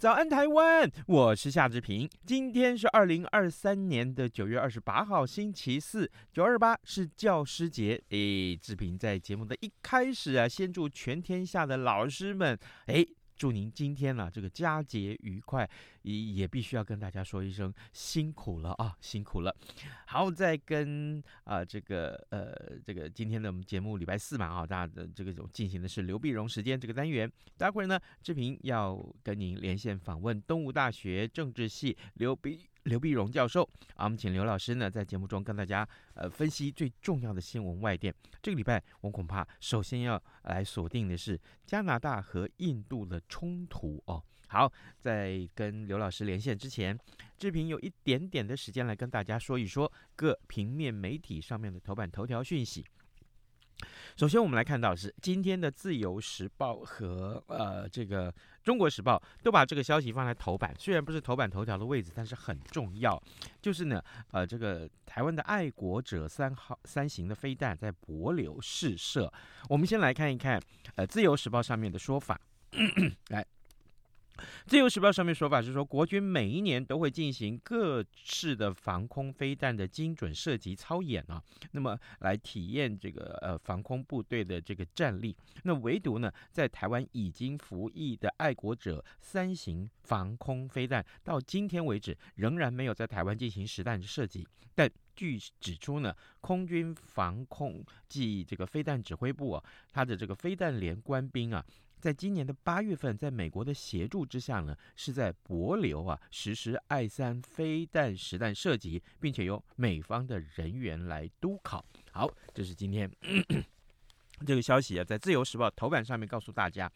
早安台湾，我是夏志平。今天是二零二三年的九月二十八号，星期四，九二八是教师节。诶，志平在节目的一开始啊，先祝全天下的老师们，哎。祝您今天呢、这个佳节愉快，也也必须要跟大家说一声辛苦了啊，辛苦了。好，再跟啊、这个呃这个今天的我们节目礼拜四嘛啊，大家的这个进行的是刘碧荣时间这个单元。待会儿呢，志平要跟您连线访问东吴大学政治系刘碧。刘碧荣教授啊，我们请刘老师呢在节目中跟大家呃分析最重要的新闻外电。这个礼拜我恐怕首先要来锁定的是加拿大和印度的冲突哦。好，在跟刘老师连线之前，志平有一点点的时间来跟大家说一说各平面媒体上面的头版头条讯息。首先，我们来看到是今天的《自由时报》和呃这个《中国时报》都把这个消息放在头版，虽然不是头版头条的位置，但是很重要。就是呢，呃，这个台湾的爱国者三号三型的飞弹在柏流试射。我们先来看一看呃《自由时报》上面的说法，来。自由时报上面说法是说，国军每一年都会进行各式的防空飞弹的精准射击操演啊，那么来体验这个呃防空部队的这个战力。那唯独呢，在台湾已经服役的爱国者三型防空飞弹，到今天为止仍然没有在台湾进行实弹射击。但据指出呢，空军防空暨这个飞弹指挥部啊，他的这个飞弹连官兵啊。在今年的八月份，在美国的协助之下呢，是在帛琉啊实施爱三飞弹实弹射击，并且由美方的人员来督考。好，这是今天 这个消息啊，在《自由时报》头版上面告诉大家。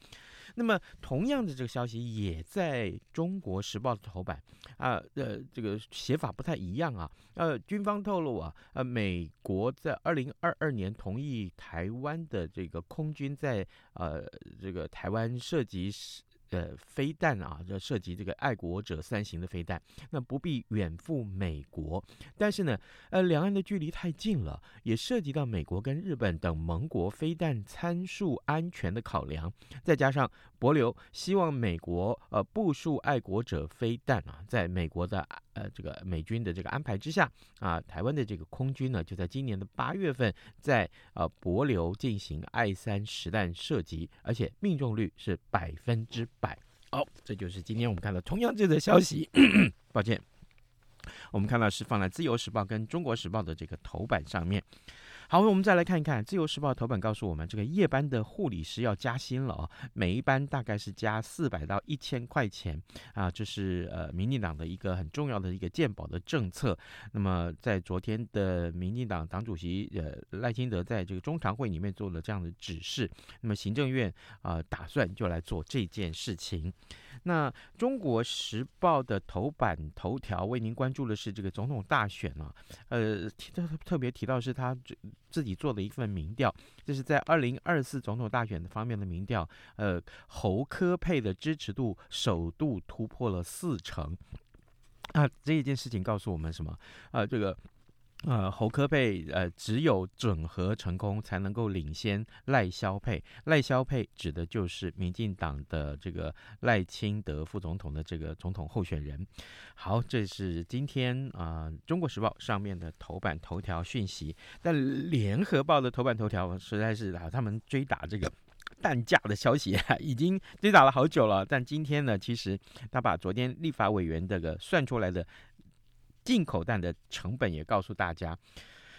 那么，同样的这个消息也在中国时报的头版啊，呃，这个写法不太一样啊。呃，军方透露啊，呃，美国在二零二二年同意台湾的这个空军在呃这个台湾涉及。呃，飞弹啊，这涉及这个爱国者三型的飞弹，那不必远赴美国。但是呢，呃，两岸的距离太近了，也涉及到美国跟日本等盟国飞弹参数安全的考量。再加上柏刘希望美国呃部署爱国者飞弹啊，在美国的呃这个美军的这个安排之下啊，台湾的这个空军呢，就在今年的八月份在呃博流进行爱三实弹射击，而且命中率是百分之百。好、哦，这就是今天我们看到同样这则消息。抱歉，我们看到是放在《自由时报》跟《中国时报》的这个头版上面。好，我们再来看一看《自由时报》头版告诉我们，这个夜班的护理师要加薪了哦，每一班大概是加四百到一千块钱啊，这是呃民进党的一个很重要的一个健保的政策。那么在昨天的民进党党主席呃赖清德在这个中常会里面做了这样的指示，那么行政院啊、打算就来做这件事情。那《中国时报》的头版头条为您关注的是这个总统大选啊，呃，特特别提到是他自己做的一份民调，这是在二零二四总统大选的方面的民调，呃，侯柯配的支持度首度突破了四成，啊，这一件事情告诉我们什么？啊，这个。呃，侯科佩呃，只有整合成功才能够领先赖萧佩。赖萧佩指的就是民进党的这个赖清德副总统的这个总统候选人。好，这是今天啊，《中国时报》上面的头版头条讯息。但《联合报》的头版头条实在是啊，他们追打这个弹价的消息啊，已经追打了好久了。但今天呢，其实他把昨天立法委员这个算出来的。进口蛋的成本也告诉大家，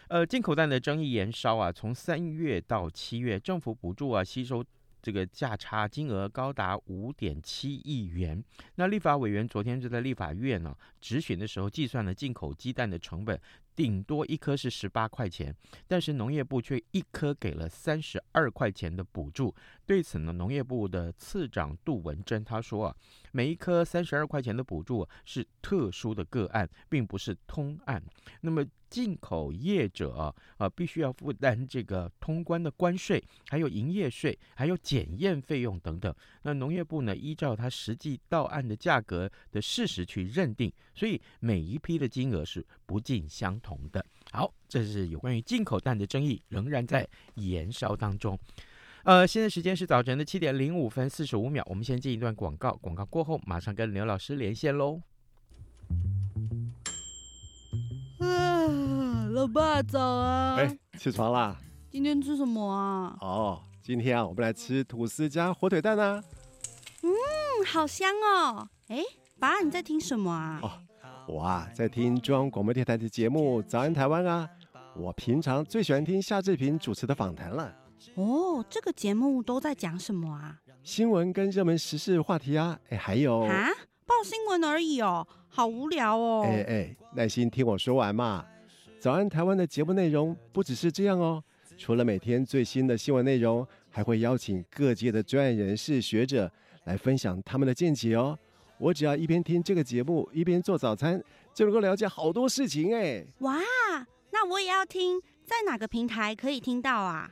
呃，进口蛋的争议延烧啊，从三月到七月，政府补助啊，吸收这个价差金额高达五点七亿元。那立法委员昨天就在立法院呢、啊、质询的时候，计算了进口鸡蛋的成本，顶多一颗是十八块钱，但是农业部却一颗给了三十二块钱的补助。对此呢，农业部的次长杜文珍他说啊，每一颗三十二块钱的补助是特殊的个案，并不是通案。那么进口业者啊，啊必须要负担这个通关的关税，还有营业税，还有检验费用等等。那农业部呢，依照它实际到案的价格的事实去认定，所以每一批的金额是不尽相同的。好，这是有关于进口蛋的争议，仍然在延烧当中。呃，现在时间是早晨的七点零五分四十五秒，我们先进一段广告，广告过后马上跟刘老师连线喽。啊，老爸早啊！哎，起床啦！今天吃什么啊？哦，今天啊，我们来吃吐司加火腿蛋啊。嗯，好香哦！哎，爸，你在听什么啊？哦，我啊，在听中央广播电台的节目《早安台湾》啊。我平常最喜欢听夏志平主持的访谈了。哦，这个节目都在讲什么啊？新闻跟热门时事话题啊，哎，还有啊，报新闻而已哦，好无聊哦。哎哎，耐心听我说完嘛。早安台湾的节目内容不只是这样哦，除了每天最新的新闻内容，还会邀请各界的专业人士、学者来分享他们的见解哦。我只要一边听这个节目，一边做早餐，就能够了解好多事情哎。哇，那我也要听，在哪个平台可以听到啊？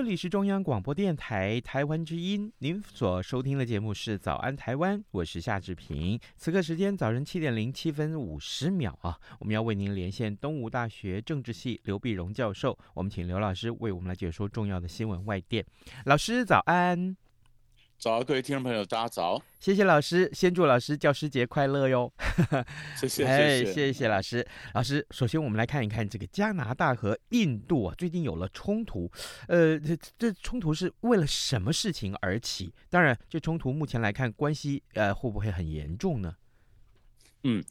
这里是中央广播电台台湾之音，您所收听的节目是《早安台湾》，我是夏志平。此刻时间早晨七点零七分五十秒啊，我们要为您连线东吴大学政治系刘碧荣教授，我们请刘老师为我们来解说重要的新闻外电。老师早安。早，各位听众朋友，大家早！谢谢老师，先祝老师教师节快乐哟！谢谢，哎，谢谢老师。老师，首先我们来看一看这个加拿大和印度啊，最近有了冲突。呃，这这冲突是为了什么事情而起？当然，这冲突目前来看，关系呃会不会很严重呢？嗯。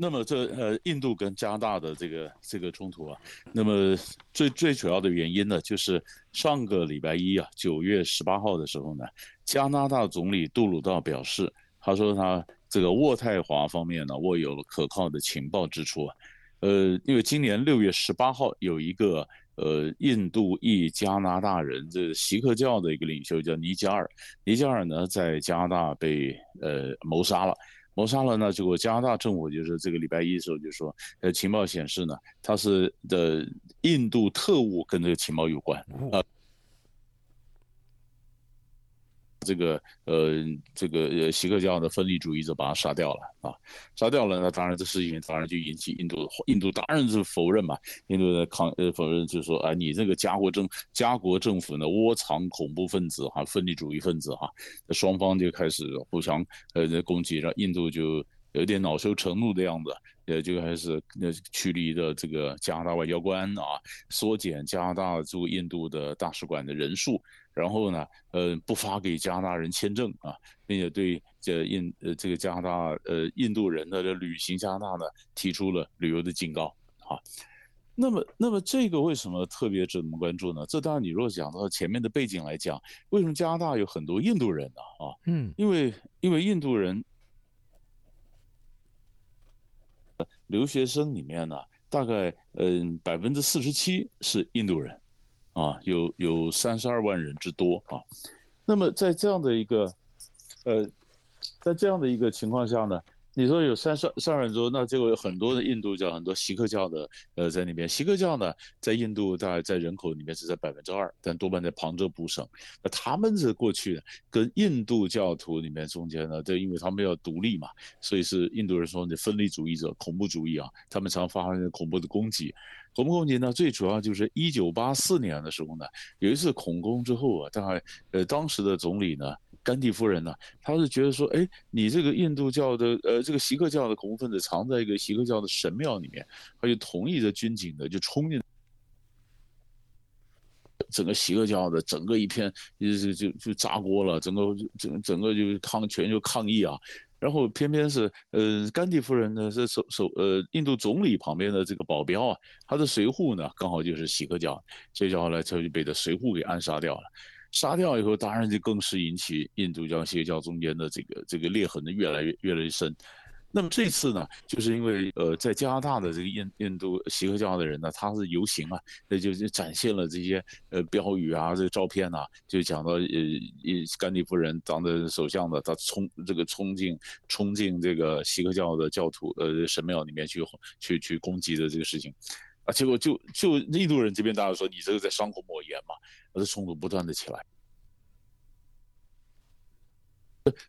那么这呃，印度跟加拿大的这个这个冲突啊，那么最最主要的原因呢，就是上个礼拜一啊，九月十八号的时候呢，加拿大总理杜鲁道表示，他说他这个渥太华方面呢，握有了可靠的情报指出啊，呃，因为今年六月十八号有一个呃印度裔加拿大人，这锡克教的一个领袖叫尼加尔，尼加尔呢在加拿大被呃谋杀了。谋杀了呢？结果加拿大政府就是这个礼拜一的时候就说，呃，情报显示呢，他是的印度特务跟这个情报有关啊。这个呃，这个呃，锡克教的分离主义者把他杀掉了啊，杀掉了，那当然这事情当然就引起印度，印度当然是否认嘛，印度的抗呃否认就是说啊，你这个家国政家国政府呢窝藏恐怖分子哈，分离主义分子哈，双方就开始互相呃攻击，让印度就有点恼羞成怒的样子，呃就开始那驱离的这个加拿大外交官啊，缩减加拿大驻印度的大使馆的人数。然后呢，呃，不发给加拿大人签证啊，并且对这印呃这个加拿大呃印度人的这旅行加拿大呢提出了旅游的警告啊。那么，那么这个为什么特别值得我们关注呢？这当然，你如果讲到前面的背景来讲，为什么加拿大有很多印度人呢？啊，嗯，因为因为印度人留学生里面呢，大概嗯百分之四十七是印度人。啊，有有三十二万人之多啊，那么在这样的一个，呃，在这样的一个情况下呢，你说有三十三万多，那结果有很多的印度教、很多锡克教的呃在那边。锡克教呢，在印度大概在人口里面是在百分之二，但多半在旁遮普省。那他们这过去跟印度教徒里面中间呢，对，因为他们要独立嘛，所以是印度人说的分离主义者、恐怖主义啊，他们常发生恐怖的攻击。恐怖攻击呢，最主要就是一九八四年的时候呢，有一次恐攻之后啊，大概呃当时的总理呢。甘地夫人呢，他是觉得说，哎，你这个印度教的，呃，这个锡克教的恐怖分子藏在一个锡克教的神庙里面，他就同意这军警的就冲进，整个锡克教的整个一片就就就炸锅了，整个整整个就抗全就抗议啊，然后偏偏是呃甘地夫人呢是首首呃印度总理旁边的这个保镖啊，他的随扈呢刚好就是锡克教，所以后来他就被这随扈给暗杀掉了。杀掉以后，当然就更是引起印度教、锡克教中间的这个这个裂痕的越来越越来越深。那么这次呢，就是因为呃，在加拿大的这个印印度锡克教的人呢，他是游行啊，那就就展现了这些呃标语啊，这个照片呐、就讲到呃，甘地夫人当的首相的，他冲这个冲进冲进这个锡克教的教徒呃神庙里面去去去攻击的这个事情。啊，结果就就印度人这边大家说，你这个在伤口抹盐嘛，而这冲突不断的起来。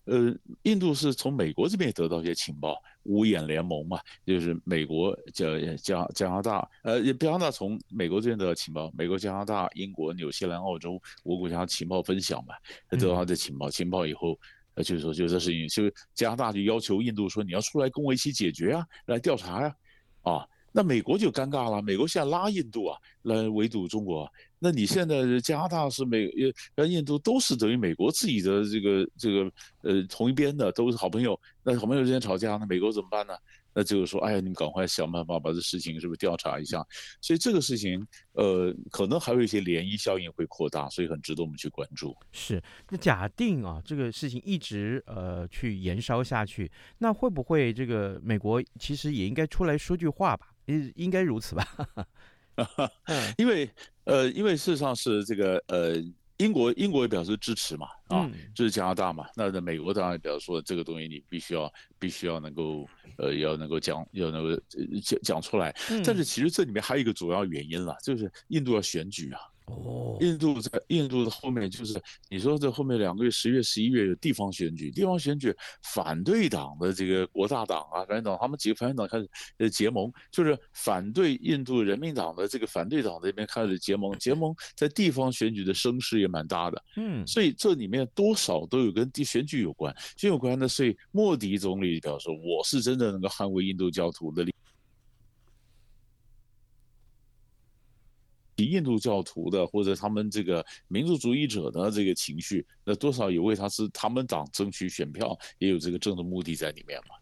呃，印度是从美国这边得到一些情报，五眼联盟嘛，就是美国加加加拿大，呃，加拿大从美国这边得到情报，美国、加拿大、英国、纽西兰、澳洲五个国家情报分享嘛，得到他的情报，情报以后，呃，就是说就这事情，就加拿大就要求印度说，你要出来跟我一起解决啊，来调查呀，啊。啊那美国就尴尬了，美国现在拉印度啊来围堵中国，那你现在加拿大是美呃印度都是等于美国自己的这个这个呃同一边的，都是好朋友，那好朋友之间吵架，那美国怎么办呢？那就是说，哎呀，你们赶快想办法把这事情是不是调查一下？所以这个事情，呃，可能还有一些涟漪效应会扩大，所以很值得我们去关注。是，那假定啊，这个事情一直呃去延烧下去，那会不会这个美国其实也应该出来说句话吧？应应该如此吧？因为呃，因为事实上是这个呃。英国英国也表示支持嘛，啊，就是加拿大嘛，那那美国当然表示说这个东西你必须要必须要能够呃要能够讲要能够讲讲出来，但是其实这里面还有一个主要原因了，就是印度要选举啊。哦，印度在印度的后面就是你说这后面两个月，十月、十一月有地方选举，地方选举反对党的这个国大党啊，反对党他们几个反对党开始呃结盟，就是反对印度人民党的这个反对党这边开始结盟，结盟在地方选举的声势也蛮大的，嗯，所以这里面多少都有跟地选举有关，选举有关的，所以莫迪总理表示我是真的能够捍卫印度教徒的印度教徒的或者他们这个民族主义者的这个情绪，那多少也为他是他们党争取选票，也有这个政治目的在里面嘛。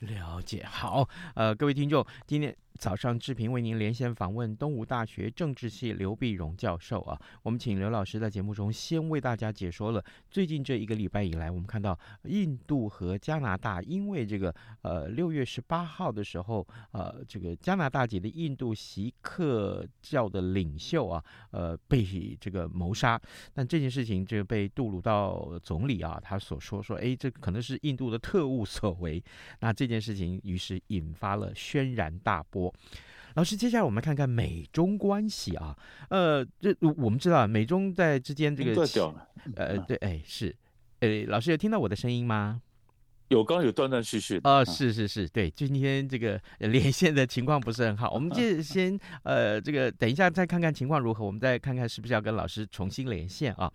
了解，好，呃，各位听众，今天。早上，志平为您连线访问东吴大学政治系刘碧荣教授啊。我们请刘老师在节目中先为大家解说了最近这一个礼拜以来，我们看到印度和加拿大因为这个呃六月十八号的时候，呃这个加拿大籍的印度锡克教的领袖啊，呃被这个谋杀。但这件事情就被杜鲁道总理啊，他所说说，哎，这可能是印度的特务所为。那这件事情于是引发了轩然大波。老师，接下来我们看看美中关系啊，呃，这我们知道美中在之间这个，呃，对，哎，是，哎，老师有听到我的声音吗？有，刚刚有断断续续。哦，是是是，对，今天这个连线的情况不是很好，我们就先呃，这个等一下再看看情况如何，我们再看看是不是要跟老师重新连线啊。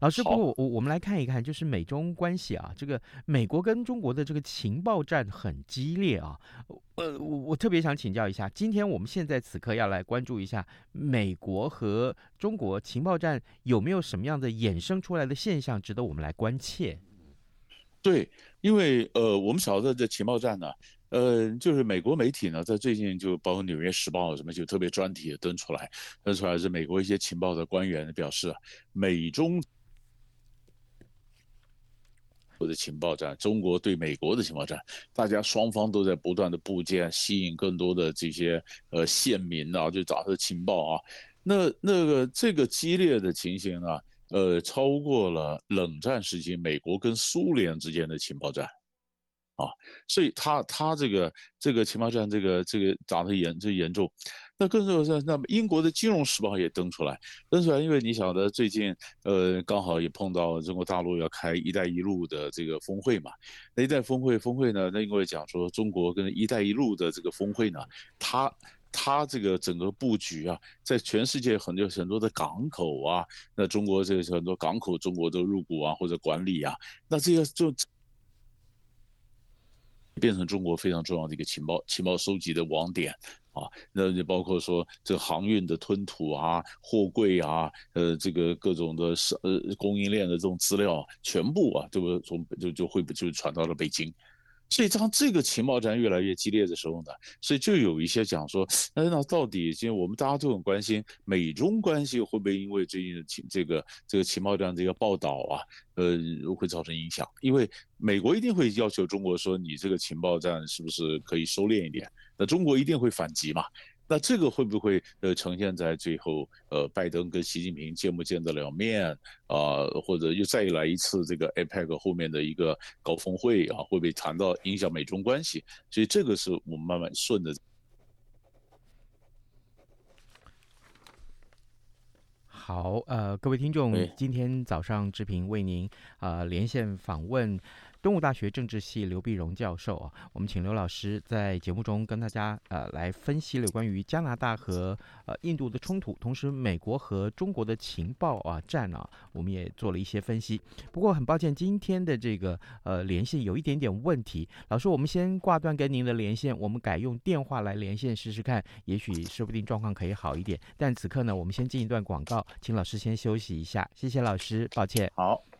老师，不过我我们来看一看，就是美中关系啊，这个美国跟中国的这个情报战很激烈啊。呃，我我特别想请教一下，今天我们现在此刻要来关注一下美国和中国情报战有没有什么样的衍生出来的现象值得我们来关切？对，因为呃，我们晓得这情报战呢，呃，就是美国媒体呢，在最近就包括《纽约时报》什么，就特别专题登出来，登出来是美国一些情报的官员表示，美中。或者情报战，中国对美国的情报战，大家双方都在不断的布建，吸引更多的这些呃线民啊，就找他的情报啊。那那个这个激烈的情形啊，呃，超过了冷战时期美国跟苏联之间的情报战，啊，所以他他这个这个情报战这个这个打得严最严重。那更重要是，那么英国的《金融时报》也登出来，登出来，因为你晓得最近，呃，刚好也碰到中国大陆要开“一带一路”的这个峰会嘛。那“一带峰会”峰会呢，那因为讲说中国跟“一带一路”的这个峰会呢，它它这个整个布局啊，在全世界很多很多的港口啊，那中国这个很多港口中国都入股啊或者管理啊，那这个就变成中国非常重要的一个情报情报收集的网点。啊，那就包括说这个航运的吞吐啊，货柜啊，呃，这个各种的呃供应链的这种资料，全部啊，这个从就就会不就传到了北京。所以当这个情报战越来越激烈的时候呢，所以就有一些讲说，那那到底，因为我们大家都很关心美中关系会不会因为最近的情这个这个情报战这个报道啊，呃，会造成影响？因为美国一定会要求中国说，你这个情报战是不是可以收敛一点？那中国一定会反击嘛？那这个会不会呃呈现在最后呃拜登跟习近平见不见得了面啊、呃，或者又再来一次这个 APEC 后面的一个高峰会啊，会不会谈到影响美中关系？所以这个是我们慢慢顺着。好，呃，各位听众，今天早上志平为您啊、呃、连线访问。东吴大学政治系刘碧荣教授啊，我们请刘老师在节目中跟大家呃来分析了关于加拿大和呃印度的冲突，同时美国和中国的情报啊战啊，我们也做了一些分析。不过很抱歉，今天的这个呃连线有一点点问题，老师，我们先挂断跟您的连线，我们改用电话来连线试试看，也许说不定状况可以好一点。但此刻呢，我们先进一段广告，请老师先休息一下，谢谢老师，抱歉。好。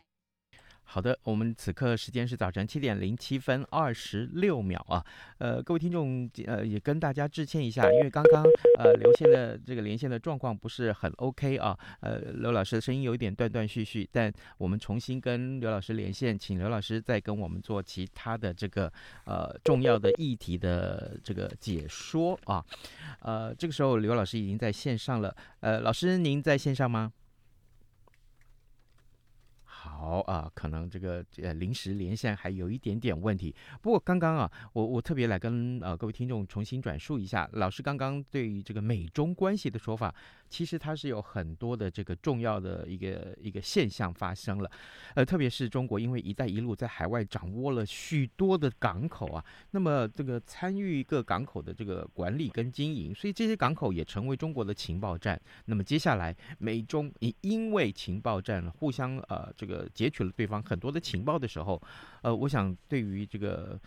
好的，我们此刻时间是早晨七点零七分二十六秒啊，呃，各位听众，呃，也跟大家致歉一下，因为刚刚呃刘线的这个连线的状况不是很 OK 啊，呃，刘老师的声音有一点断断续续，但我们重新跟刘老师连线，请刘老师再跟我们做其他的这个呃重要的议题的这个解说啊，呃，这个时候刘老师已经在线上了，呃，老师您在线上吗？好啊，可能这个呃临时连线还有一点点问题。不过刚刚啊，我我特别来跟呃各位听众重新转述一下，老师刚刚对于这个美中关系的说法。其实它是有很多的这个重要的一个一个现象发生了，呃，特别是中国因为“一带一路”在海外掌握了许多的港口啊，那么这个参与各港口的这个管理跟经营，所以这些港口也成为中国的情报站。那么接下来美中因因为情报站互相呃这个截取了对方很多的情报的时候，呃，我想对于这个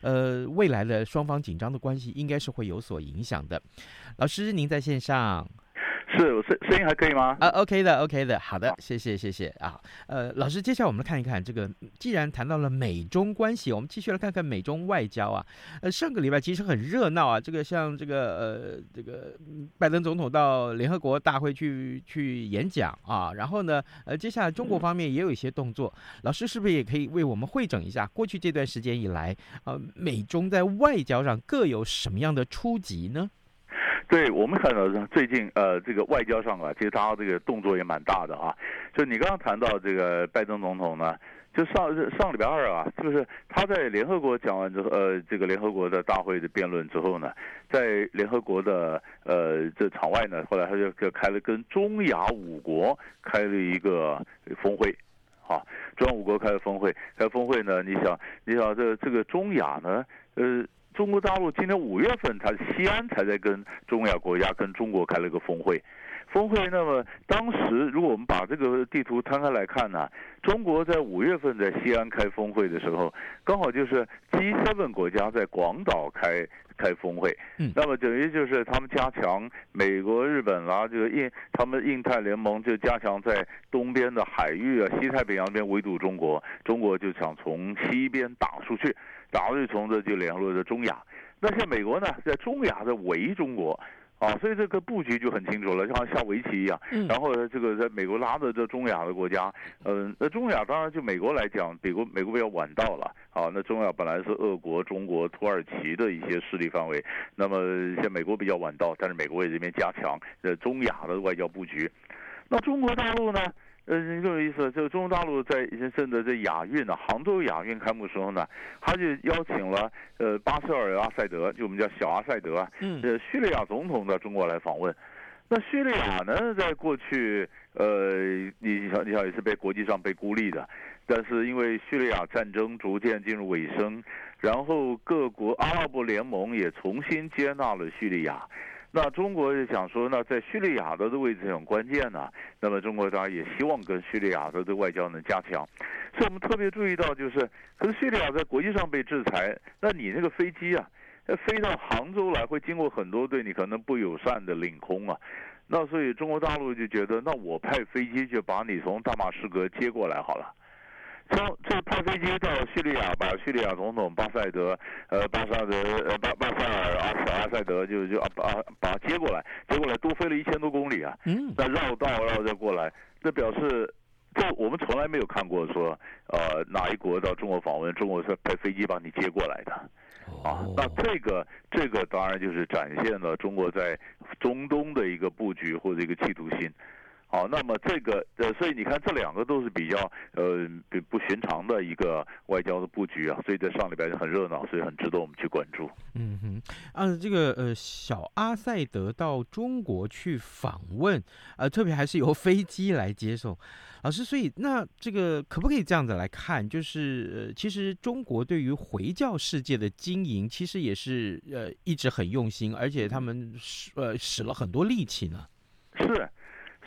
呃未来的双方紧张的关系应该是会有所影响的。老师，您在线上。是，我声声音还可以吗？啊，OK 的，OK 的，好的，谢谢，谢谢啊。呃，老师，接下来我们看一看这个，既然谈到了美中关系，我们继续来看看美中外交啊。呃，上个礼拜其实很热闹啊，这个像这个呃，这个拜登总统到联合国大会去去演讲啊，然后呢，呃，接下来中国方面也有一些动作，老师是不是也可以为我们会诊一下过去这段时间以来，呃，美中在外交上各有什么样的出击呢？对，我们看到最近呃，这个外交上啊，其实他这个动作也蛮大的啊。就你刚刚谈到这个拜登总统呢，就上上礼拜二啊，就是他在联合国讲完之后，呃，这个联合国的大会的辩论之后呢，在联合国的呃这场外呢，后来他就开了跟中亚五国开了一个峰会，啊，中亚五国开了峰会，开峰会呢，你想，你想这这个中亚呢，呃。中国大陆今年五月份，他西安才在跟中亚国家跟中国开了个峰会，峰会。那么当时，如果我们把这个地图摊开来看呢，中国在五月份在西安开峰会的时候，刚好就是 G7 国家在广岛开开峰会。嗯，那么等于就是他们加强美国、日本啦，这个印他们印太联盟就加强在东边的海域啊，西太平洋边围堵中国，中国就想从西边打出去。打入从这就联络着中亚，那像美国呢，在中亚在围中国，啊，所以这个布局就很清楚了，就好像下围棋一样。嗯然后，这个在美国拉着这中亚的国家，嗯，那中亚当然就美国来讲，美国美国比较晚到了。啊，那中亚本来是俄国、中国、土耳其的一些势力范围，那么现在美国比较晚到，但是美国也这边加强呃中亚的外交布局。那中国大陆呢？呃，更有意思，就中国大陆在趁着这亚运呢，杭州亚运开幕时候呢，他就邀请了呃巴塞尔阿塞德，就我们叫小阿塞德呃叙利亚总统到中国来访问。那叙利亚呢，在过去呃，你想你想也是被国际上被孤立的，但是因为叙利亚战争逐渐进入尾声，然后各国阿拉伯联盟也重新接纳了叙利亚。那中国也想说，那在叙利亚的位置很关键呢。那么中国当然也希望跟叙利亚的这外交能加强。所以我们特别注意到，就是可是叙利亚在国际上被制裁，那你那个飞机啊，飞到杭州来会经过很多对你可能不友善的领空啊。那所以中国大陆就觉得，那我派飞机就把你从大马士革接过来好了。从这派飞机到叙利亚，把叙利亚总统巴塞德，呃，巴萨德，呃，巴巴塞尔阿小阿塞德就就把把他接过来，接过来多飞了一千多公里啊，嗯，那绕道绕着过来，这表示这我们从来没有看过说，呃，哪一国到中国访问，中国是派飞机把你接过来的，啊，那这个这个当然就是展现了中国在中东的一个布局或者一个企图心。好，那么这个呃，所以你看这两个都是比较呃不不寻常的一个外交的布局啊，所以在上礼拜就很热闹，所以很值得我们去关注。嗯哼，啊，这个呃小阿塞德到中国去访问，呃，特别还是由飞机来接送。老师，所以那这个可不可以这样子来看？就是呃，其实中国对于回教世界的经营，其实也是呃一直很用心，而且他们使呃使了很多力气呢。是。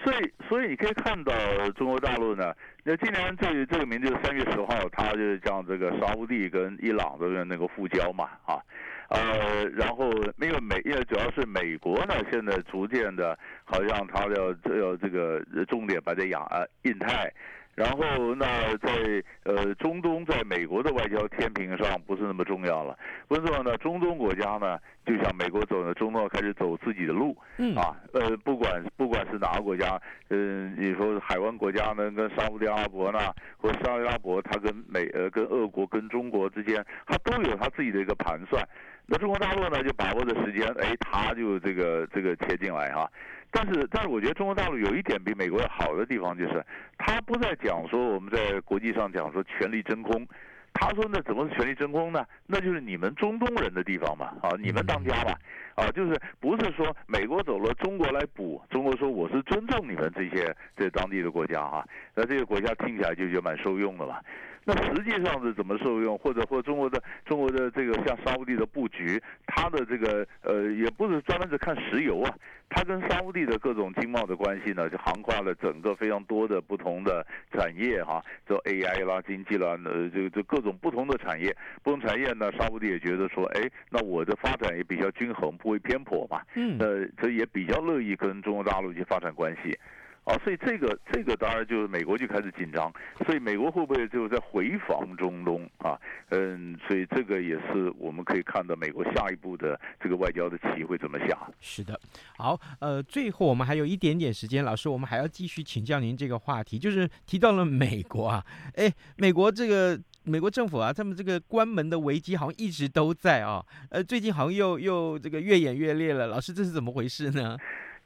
所以，所以你可以看到中国大陆呢，那今年这这个名字三月十号，他就是将这个沙乌地跟伊朗的那个复交嘛，啊，呃，然后那个美，因为主要是美国呢，现在逐渐的，好像他要要这个重点摆在亚印太。然后，那在呃中东，在美国的外交天平上不是那么重要了。为什么呢？中东国家呢，就像美国走的中东开始走自己的路，嗯啊，呃，不管不管是哪个国家，嗯、呃，你说海湾国家呢，跟沙乌地阿拉伯呢，或者沙乌地阿拉伯，它跟美呃跟俄国跟中国之间，它都有它自己的一个盘算。那中国大陆呢，就把握着时间，哎，他就这个这个切进来哈、啊。但是，但是我觉得中国大陆有一点比美国要好的地方，就是他不再讲说我们在国际上讲说权力真空，他说那怎么是权力真空呢？那就是你们中东人的地方嘛，啊，你们当家嘛，啊，就是不是说美国走了，中国来补，中国说我是尊重你们这些这当地的国家哈、啊，那这个国家听起来就就蛮受用的嘛。那实际上是怎么受用，或者或中国的中国的这个像沙乌地的布局，它的这个呃也不是专门是看石油啊，它跟沙乌地的各种经贸的关系呢，就横跨了整个非常多的不同的产业哈，就 AI 啦、经济啦，呃，这个这各种不同的产业，不同产业呢，沙乌地也觉得说，哎，那我的发展也比较均衡，不会偏颇嘛，嗯，呃，这也比较乐意跟中国大陆去发展关系。啊，所以这个这个当然就是美国就开始紧张，所以美国会不会就在回防中东啊？嗯，所以这个也是我们可以看到美国下一步的这个外交的棋会怎么下。是的，好，呃，最后我们还有一点点时间，老师，我们还要继续请教您这个话题，就是提到了美国啊，哎，美国这个美国政府啊，他们这个关门的危机好像一直都在啊，呃，最近好像又又这个越演越烈了，老师，这是怎么回事呢？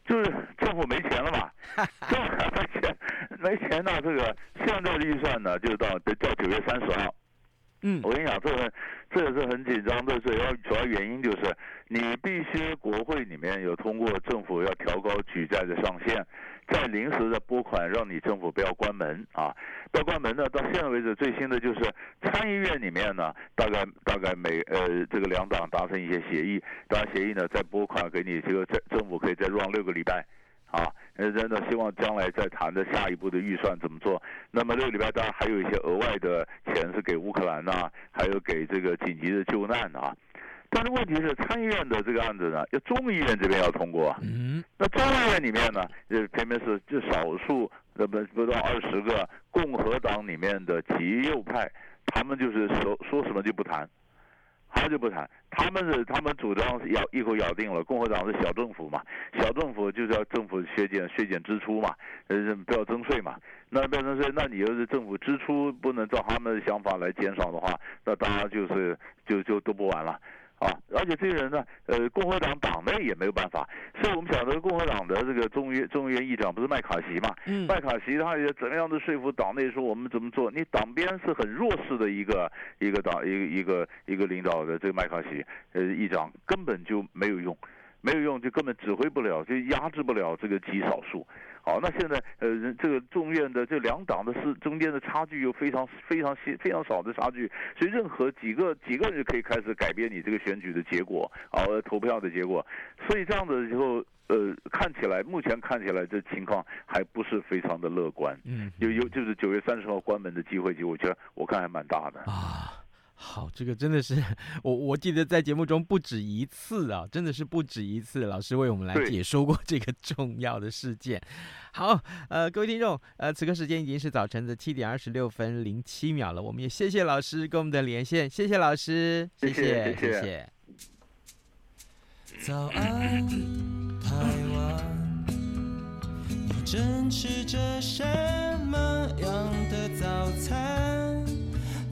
就是政府没钱了嘛，政府没钱，没钱呢，这个现在的预算呢，就到到九月三十号。嗯，我跟你讲，这个这也是很紧张的，主要主要原因就是你必须国会里面有通过政府要调高举债的上限，再临时的拨款，让你政府不要关门啊，不要关门呢。到现在为止，最新的就是参议院里面呢，大概大概每呃这个两党达成一些协议，当然协议呢再拨款给你，这个政政府可以再 run 六个礼拜。啊，呃，真的希望将来再谈的下一步的预算怎么做。那么这个礼拜当然还有一些额外的钱是给乌克兰呐，还有给这个紧急的救难啊。但是问题是参议院的这个案子呢，要众议院这边要通过。嗯。那众议院里面呢，呃偏偏是就少数，那么不到二十个共和党里面的极右派，他们就是说说什么就不谈。他就不谈，他们是他们主张咬一口咬定了，共和党是小政府嘛，小政府就是要政府削减削减支出嘛，呃不要征税嘛，那不要征税，那你要是政府支出不能照他们的想法来减少的话，那当然就是就就都不玩了。啊，而且这些人呢，呃，共和党党内也没有办法，所以我们晓得共和党的这个众议众议院议长不是麦卡锡嘛？嗯，麦卡锡他也怎么样的说服党内说我们怎么做？你党边是很弱势的一个一个党一个一个一个领导的这个麦卡锡呃议长根本就没有用，没有用就根本指挥不了，就压制不了这个极少数。好，那现在呃，这个众院的这两党的是中间的差距又非常非常细非常少的差距，所以任何几个几个人可以开始改变你这个选举的结果，啊，投票的结果。所以这样的时候，呃，看起来目前看起来这情况还不是非常的乐观。嗯，有有就是九月三十号关门的机会，就我觉得我看还蛮大的啊。好，这个真的是我我记得在节目中不止一次啊，真的是不止一次，老师为我们来解说过这个重要的事件。好，呃，各位听众，呃，此刻时间已经是早晨的七点二十六分零七秒了，我们也谢谢老师跟我们的连线，谢谢老师，谢谢谢谢。谢谢早安，台湾，你正吃着什么样的早餐？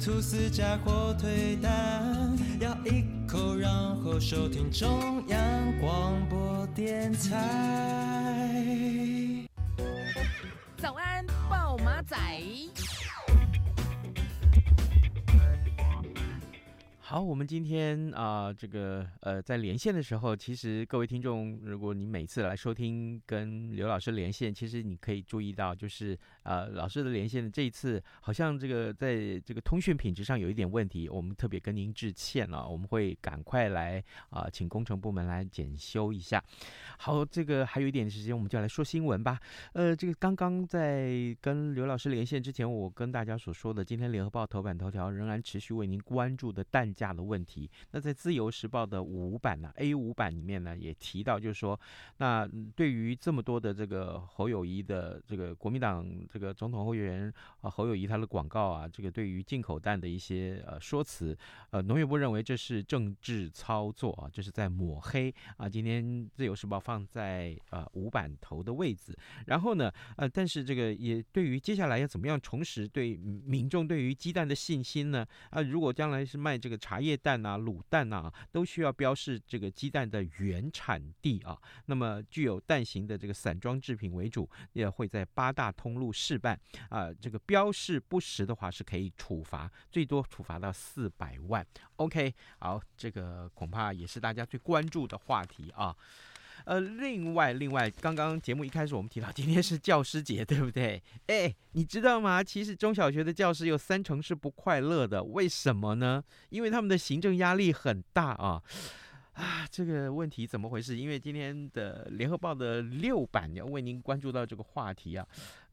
吐司加火腿蛋，咬一口，然后收听中央广播电台。早安，暴马仔。好，我们今天啊、呃，这个呃，在连线的时候，其实各位听众，如果你每次来收听跟刘老师连线，其实你可以注意到，就是呃，老师的连线这一次好像这个在这个通讯品质上有一点问题，我们特别跟您致歉了，我们会赶快来啊、请工程部门来检修一下。好，这个还有一点时间，我们就来说新闻吧。呃，这个刚刚在跟刘老师连线之前，我跟大家所说的，今天联合报头版头条仍然持续为您关注的蛋价的问题。那在自由时报的五版呢，A 五版里面呢，也提到，就是说，那对于这么多的这个侯友谊的这个国民党这个总统候选人啊，侯友谊他的广告啊，这个对于进口蛋的一些呃说辞，呃，农业部认为这是政治操作啊，这是在抹黑啊。今天自由时报。放在呃五版头的位置，然后呢，呃，但是这个也对于接下来要怎么样重拾对民众对于鸡蛋的信心呢？啊，如果将来是卖这个茶叶蛋啊、卤蛋啊，都需要标示这个鸡蛋的原产地啊。那么具有蛋形的这个散装制品为主，也会在八大通路试办啊。这个标示不实的话是可以处罚，最多处罚到四百万。OK，好，这个恐怕也是大家最关注的话题啊。呃，另外，另外，刚刚节目一开始我们提到，今天是教师节，对不对？哎，你知道吗？其实中小学的教师有三成是不快乐的，为什么呢？因为他们的行政压力很大啊。啊，这个问题怎么回事？因为今天的联合报的六版要为您关注到这个话题啊。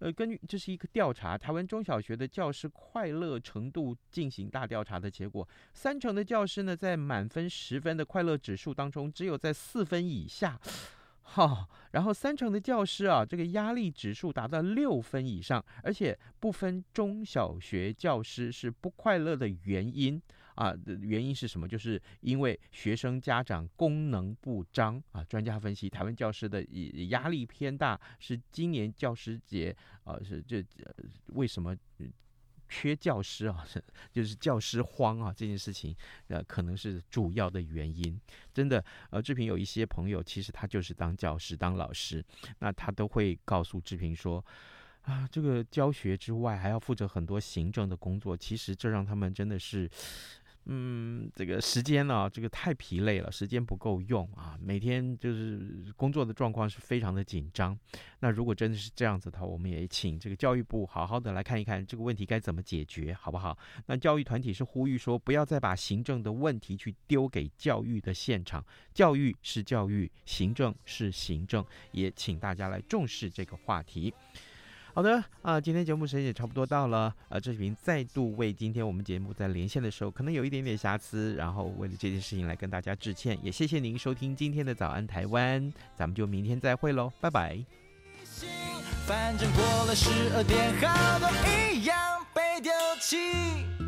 呃，根据这是一个调查，台湾中小学的教师快乐程度进行大调查的结果，三成的教师呢，在满分十分的快乐指数当中，只有在四分以下。好、然后三成的教师啊，这个压力指数达到六分以上，而且不分中小学教师是不快乐的原因。啊，原因是什么？就是因为学生家长功能不彰啊。专家分析，台湾教师的压力偏大，是今年教师节啊，是这、为什么缺教师啊？是 就是教师荒啊，这件事情呃，可能是主要的原因。真的，呃，志平有一些朋友，其实他就是当教师、当老师，那他都会告诉志平说，啊，这个教学之外还要负责很多行政的工作，其实这让他们真的是。嗯，这个时间呢、这个太疲累了，时间不够用啊。每天就是工作的状况是非常的紧张。那如果真的是这样子的话，我们也请这个教育部好好的来看一看这个问题该怎么解决，好不好？那教育团体是呼吁说，不要再把行政的问题去丢给教育的现场，教育是教育，行政是行政，也请大家来重视这个话题。好的啊，今天节目时间也差不多到了，呃，志平再度为今天我们节目在连线的时候可能有一点点瑕疵，然后为了这件事情来跟大家致歉，也谢谢您收听今天的早安台湾，咱们就明天再会喽，拜拜。反正过了十二点，好多一样被丢弃